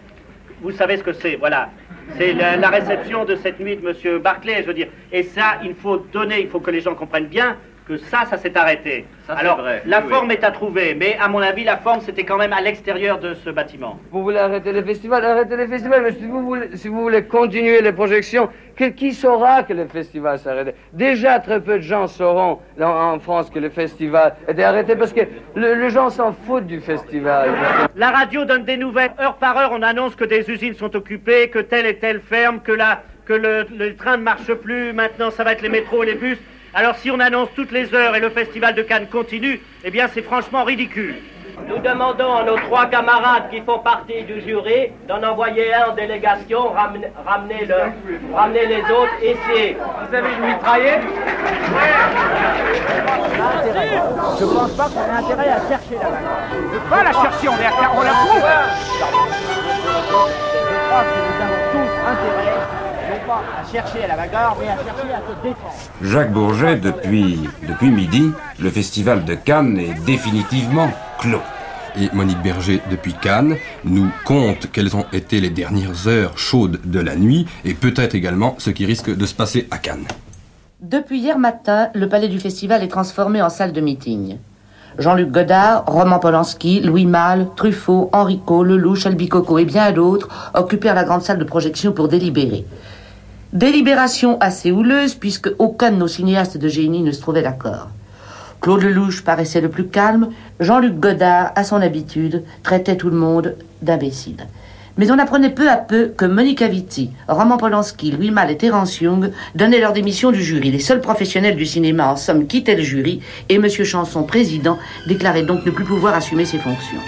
vous savez ce que c'est, voilà. C'est la, la réception de cette nuit de Monsieur Barclay, je veux dire. Et ça, il faut donner, il faut que les gens comprennent bien que ça, ça s'est arrêté. Ça, Alors, vrai. la Oui, oui. forme est à trouver, mais à mon avis, la forme, c'était quand même à l'extérieur de ce bâtiment. Vous voulez arrêter les festivals, arrêtez les festivals, mais si vous voulez, si vous voulez continuer les projections, que- qui saura que le festival s'arrête Déjà, très peu de gens sauront en, en France que le festival est arrêté parce que le- les gens s'en foutent du festival. La radio donne des nouvelles. Heure par heure, on annonce que des usines sont occupées, que telle et telle ferme, que, la, que le, le train ne marche plus. Maintenant, ça va être les métros et les bus. Alors, si on annonce toutes les heures et le festival de Cannes continue, eh bien, c'est franchement ridicule. Nous demandons à nos trois camarades qui font partie du jury d'en envoyer un en délégation, ramener, ramener, le, ramener les autres ici. Vous avez une mitraillette? Je pense pas qu'on ait intérêt à chercher la bagarre. On ne pas la chercher, on, est à, on la trouve. Je crois que nous avons tous intérêt, pas à chercher à la bagarre, mais à chercher à se défendre. Jacques Bourget, depuis, depuis midi, le festival de Cannes est définitivement clos. Et Monique Berger, depuis Cannes, nous compte quelles ont été les dernières heures chaudes de la nuit et peut-être également ce qui risque de se passer à Cannes. Depuis hier matin, le palais du festival est transformé en salle de meeting. Jean-Luc Godard, Roman Polanski, Louis Malle, Truffaut, Enrico, Lelouch, Albicoco et bien d'autres occupèrent la grande salle de projection pour délibérer. Délibération assez houleuse puisque aucun de nos cinéastes de génie ne se trouvait d'accord. Claude Lelouch paraissait le plus calme, Jean-Luc Godard, à son habitude, traitait tout le monde d'imbécile. Mais on apprenait peu à peu que Monica Vitti, Roman Polanski, Louis Malle et Terence Young donnaient leur démission du jury. Les seuls professionnels du cinéma, en somme, quittaient le jury et M. Chanson, président, déclarait donc ne plus pouvoir assumer ses fonctions.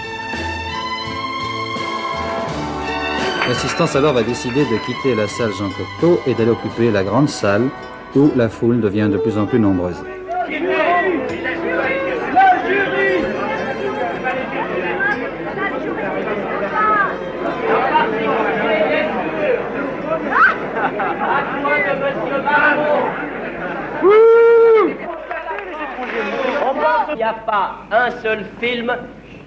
L'assistance alors va décider de quitter la salle Jean Cocteau et d'aller occuper la grande salle où la foule devient de plus en plus nombreuse. Il n'y a pas un seul film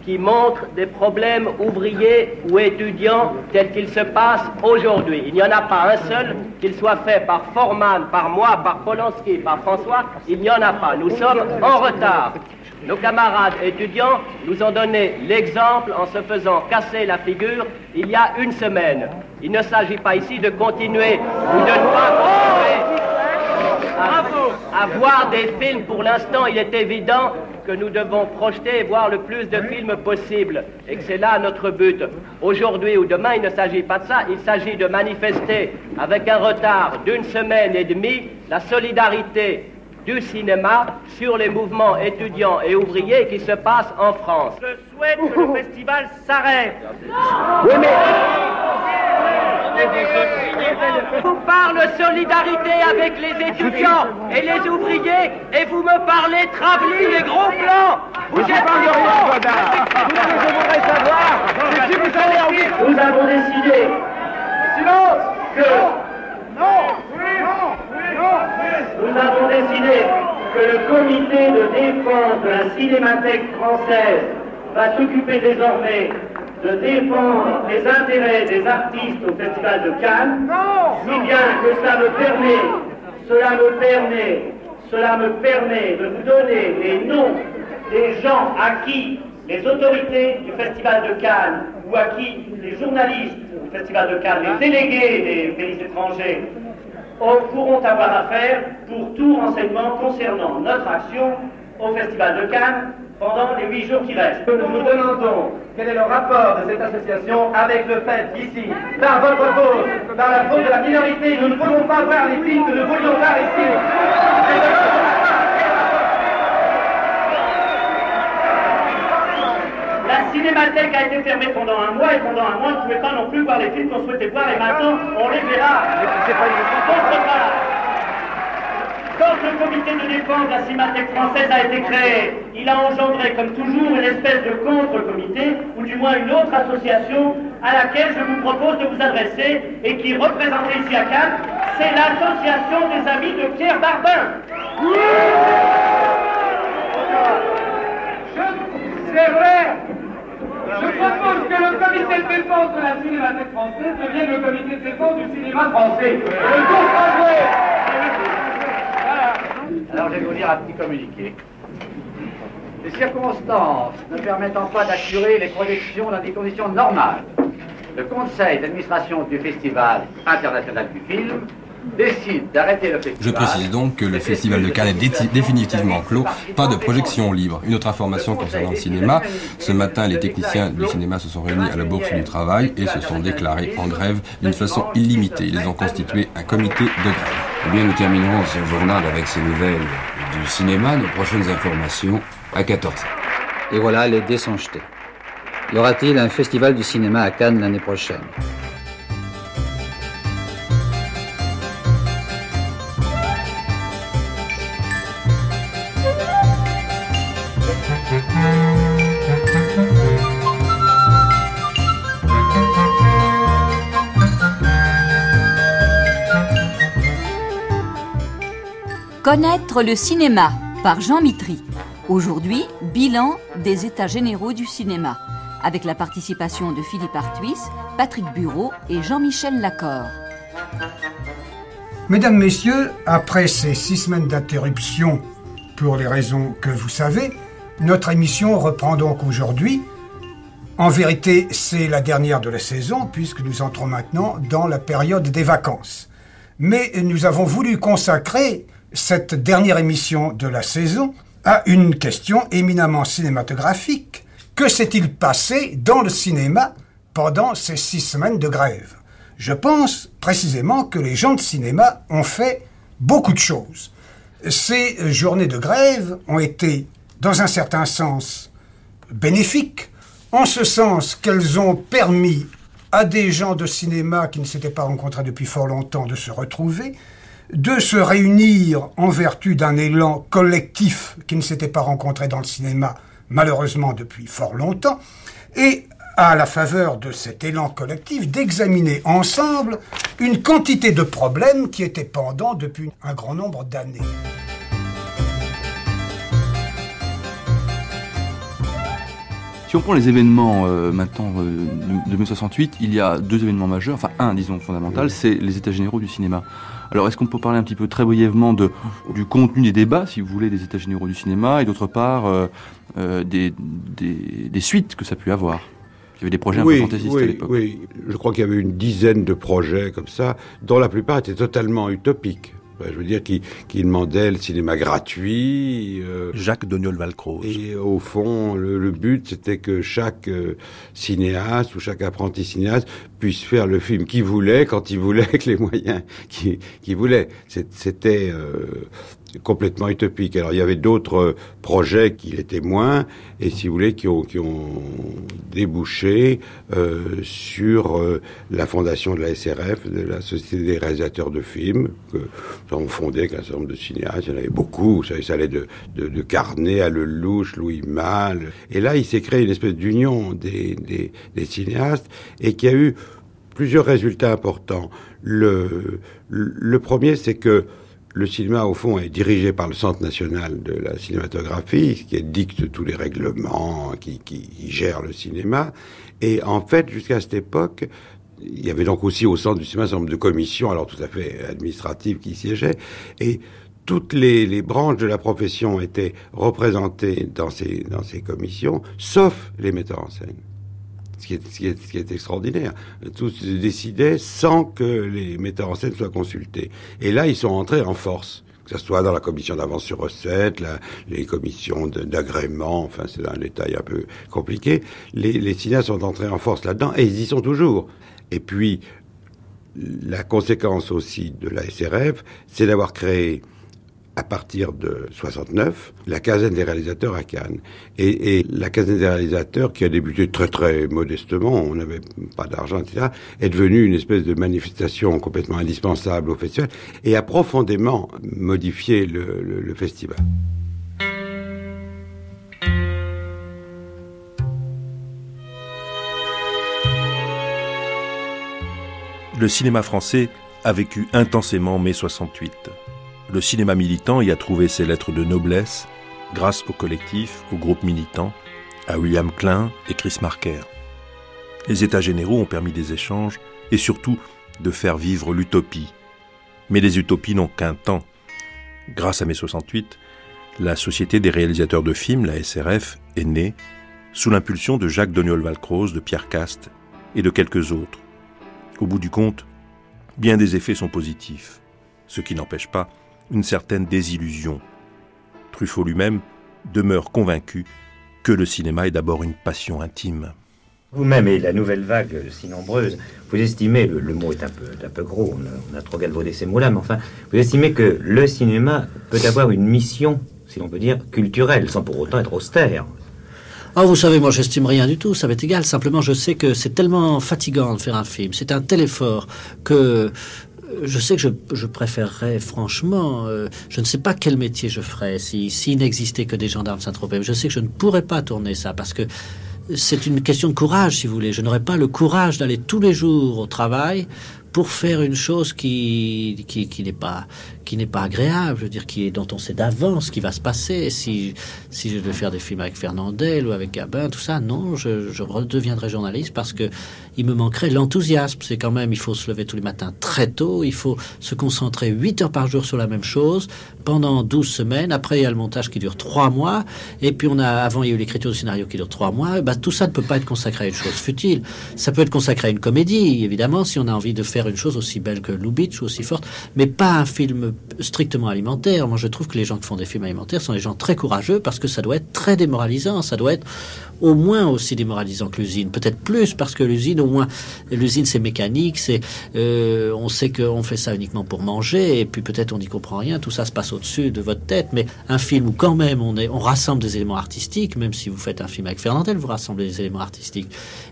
qui montre des problèmes ouvriers ou étudiants tels qu'ils se passent aujourd'hui. Il n'y en a pas un seul, qu'il soit fait par Forman, par moi, par Polanski, par François, il n'y en a pas. Nous sommes en retard. Nos camarades étudiants nous ont donné l'exemple en se faisant casser la figure il y a une semaine. Il ne s'agit pas ici de continuer ou de ne pas continuer à, à voir des films. Pour l'instant, il est évident que nous devons projeter et voir le plus de films possible. Et que c'est là notre but. Aujourd'hui ou demain, il ne s'agit pas de ça. Il s'agit de manifester avec un retard d'une semaine et demie la solidarité du cinéma sur les mouvements étudiants et ouvriers qui se passent en France. Je souhaite que le festival s'arrête. Oui, mais... Vous parle solidarité avec les étudiants et les ouvriers et vous me parlez travelling et gros plans. Vous êtes rien, Godard. Tout ce que je voudrais savoir, c'est si vous allez en vivre. Nous avons décidé Silence que Non Non Non nous avons décidé que le comité de défense de la cinémathèque française va s'occuper désormais de défendre les intérêts des artistes au Festival de Cannes, si bien que cela me permet, cela me permet, cela me permet de vous donner les noms des gens à qui les autorités du Festival de Cannes ou à qui les journalistes du Festival de Cannes, les délégués des pays étrangers pourront avoir affaire pour tout renseignement concernant notre action au Festival de Cannes pendant les huit jours qui restent. Nous nous demandons quel est le rapport de cette association avec le fait qu'ici, par votre faute, par la faute de la minorité, nous ne pouvons pas voir les films que nous voulions voir ici. La cinémathèque a été fermée pendant un mois et pendant un mois, on ne pouvait pas non plus voir les films qu'on souhaitait voir et maintenant, on les verra. Quand le comité de défense de la cinémathèque française a été créé, il a engendré, comme toujours, une espèce de contre-comité, ou du moins une autre association à laquelle je vous propose de vous adresser et qui représentée ici à Cannes, c'est l'association des amis de Pierre Barbin. C'est vrai Je propose que le comité de défense de la cinémathèque française devienne le comité de défense du cinéma français. Le tour sera Alors je vais vous dire un petit communiqué. Les circonstances ne permettant pas d'assurer les projections dans des conditions normales, le conseil d'administration du Festival international du film décide d'arrêter le festival. Je précise donc que le Festival de Cannes est dé- définitivement clos, pas de projection libre. Une autre information concernant le cinéma, ce matin les techniciens du cinéma se sont réunis à la Bourse du Travail et se sont déclarés en grève d'une façon illimitée. Ils ont constitué un comité de grève. Eh bien, nous terminerons ce journal avec ces nouvelles du cinéma, nos prochaines informations à 14h. Et voilà, les dés sont jetés. Y aura-t-il un festival du cinéma à Cannes l'année prochaine? Connaître le cinéma par Jean Mitry. Aujourd'hui, bilan des États généraux du cinéma, avec la participation de Philippe Artuis, Patrick Bureau et Jean-Michel Lacor. Mesdames, Messieurs, après ces six semaines d'interruption, pour les raisons que vous savez, notre émission reprend donc aujourd'hui. En vérité, c'est la dernière de la saison, puisque nous entrons maintenant dans la période des vacances. Mais nous avons voulu consacrer cette dernière émission de la saison à une question éminemment cinématographique. Que s'est-il passé dans le cinéma pendant ces six semaines de grève? Je pense précisément que les gens de cinéma ont fait beaucoup de choses. Ces journées de grève ont été, dans un certain sens, bénéfiques, en ce sens qu'elles ont permis à des gens de cinéma qui ne s'étaient pas rencontrés depuis fort longtemps de se retrouver, de se réunir en vertu d'un élan collectif qui ne s'était pas rencontré dans le cinéma, malheureusement depuis fort longtemps, et à la faveur de cet élan collectif, d'examiner ensemble une quantité de problèmes qui étaient pendants depuis un grand nombre d'années. Si on prend les événements euh, maintenant euh, de 2068, il y a deux événements majeurs, enfin un disons fondamental, c'est les États généraux du cinéma. Alors est-ce qu'on peut parler un petit peu très brièvement de, du contenu des débats, si vous voulez, des États généraux du cinéma, et d'autre part euh, des, des, des, suites que ça a pu avoir? Il y avait des projets oui, un peu fantaisistes oui, à l'époque. Oui, je crois qu'il y avait une dizaine de projets comme ça, dont la plupart étaient totalement utopiques. Je veux dire, qui, qui demandait le cinéma gratuit. Euh, Jacques Doniol Valcroze. Et au fond, le, le but, c'était que chaque euh, cinéaste ou chaque apprenti cinéaste puisse faire le film qu'il voulait, quand il voulait, avec les moyens qu'il qu voulait. C'était euh, complètement utopique. Alors il y avait d'autres projets qui l'étaient moins, et si vous voulez, qui ont, qui ont débouché euh, sur euh, la fondation de la SRF, de la Société des réalisateurs de films, que nous avons fondé avec un certain nombre de cinéastes. Il y en avait beaucoup, savez, ça allait de, de, de Carnet à Lelouch, Louis Malle. Et là, il s'est créé une espèce d'union des, des, des cinéastes, et qui a eu plusieurs résultats importants. Le, le premier, c'est que le cinéma, au fond, est dirigé par le Centre national de la cinématographie, qui dicte tous les règlements, qui, gère le cinéma. Et en fait, jusqu'à cette époque, il y avait donc aussi au centre du cinéma un certain nombre de commissions, alors tout à fait administratives, qui siégeaient. Et toutes les, branches de la profession étaient représentées dans ces commissions, sauf les metteurs en scène. Ce qui, est, extraordinaire. Tout se décidait sans que les metteurs en scène soient consultés. Et là, ils sont entrés en force. Que ce soit dans la commission d'avance sur recette, les commissions d'agrément, enfin c'est un détail un peu compliqué. Les, les cinéastes sont entrés en force là-dedans et ils y sont toujours. Et puis, la conséquence aussi de la SRF, c'est d'avoir créé à partir de 69, la quinzaine des réalisateurs à Cannes. Et, la quinzaine des réalisateurs, qui a débuté très très modestement, on n'avait pas d'argent, etc., est devenue une espèce de manifestation complètement indispensable au festival et a profondément modifié le, le, le festival. Le cinéma français a vécu intensément mai 68 le cinéma militant y a trouvé ses lettres de noblesse grâce au collectif, au groupe militant, à William Klein et Chris Marker. Les États généraux ont permis des échanges et surtout de faire vivre l'utopie. Mais les utopies n'ont qu'un temps. Grâce à mai 68, la Société des réalisateurs de films, la SRF, est née sous l'impulsion de Jacques Doniol-Valcroze, de Pierre Cast et de quelques autres. Au bout du compte, bien des effets sont positifs, ce qui n'empêche pas une certaine désillusion. Truffaut lui-même demeure convaincu que le cinéma est d'abord une passion intime. Vous-même et la nouvelle vague si nombreuse, vous estimez, le, le mot est un peu, un peu gros, on a, on a trop galvaudé ces mots-là, mais enfin, vous estimez que le cinéma peut avoir une mission, si l'on peut dire, culturelle, sans pour autant être austère. Ah, vous savez, moi, j'estime rien du tout, ça m'est égal. Simplement, je sais que c'est tellement fatigant de faire un film, c'est un tel effort que euh, je sais que je, préférerais, franchement, euh, je ne sais pas quel métier je ferais si s'il n'existait que des gendarmes Saint-Tropez. Je sais que je ne pourrais pas tourner ça parce que c'est une question de courage, si vous voulez. Je n'aurais pas le courage d'aller tous les jours au travail pour faire une chose qui, qui n'est pas qui n'est pas agréable, je veux dire, qui est, dont on sait d'avance ce qui va se passer. Si, si je devais faire des films avec Fernandel ou avec Gabin, tout ça, non, je, je redeviendrai journaliste parce que il me manquerait l'enthousiasme. C'est quand même, il faut se lever tous les matins très tôt, il faut se concentrer 8 heures par jour sur la même chose pendant 12 semaines. Après, il y a le montage qui dure 3 mois. Et puis, on a, avant, il y a eu l'écriture du scénario qui dure 3 mois. Et ben, tout ça ne peut pas être consacré à une chose futile. Ça peut être consacré à une comédie, évidemment, si on a envie de faire une chose aussi belle que Lubitsch ou aussi forte, mais pas un film strictement alimentaire. Moi, je trouve que les gens qui font des films alimentaires sont des gens très courageux parce que ça doit être très démoralisant. Ça doit être au moins aussi démoralisant que l'usine. Peut-être plus parce que l'usine, au moins, l'usine c'est mécanique, c'est, euh, on sait qu'on fait ça uniquement pour manger et puis peut-être on n'y comprend rien. Tout ça se passe au-dessus de votre tête. Mais un film où quand même on est, on rassemble des éléments artistiques, même si vous faites un film avec Fernandel, vous rassemblez des éléments artistiques.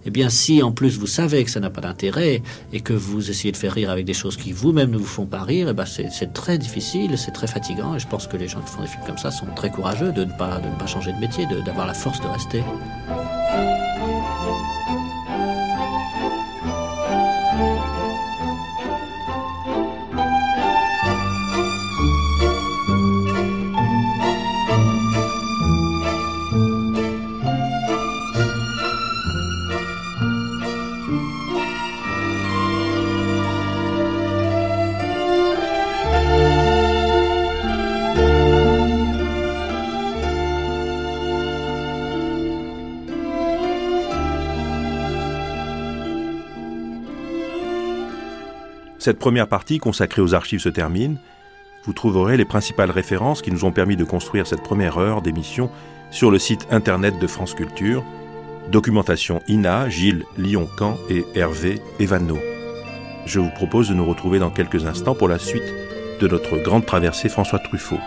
Eh bien, si en plus vous savez que ça n'a pas d'intérêt et que vous essayez de faire rire avec des choses qui vous-même ne vous font pas rire, eh ben c'est très difficile, c'est très fatigant. Et je pense que les gens qui font des films comme ça sont très courageux de ne pas, de ne pas changer de métier, d'avoir la force de rester. Cette première partie consacrée aux archives se termine. Vous trouverez les principales références qui nous ont permis de construire cette première heure d'émission sur le site internet de France Culture. Documentation INA, Gilles Lyon-Camp et Hervé Evano. Je vous propose de nous retrouver dans quelques instants pour la suite de notre grande traversée François Truffaut.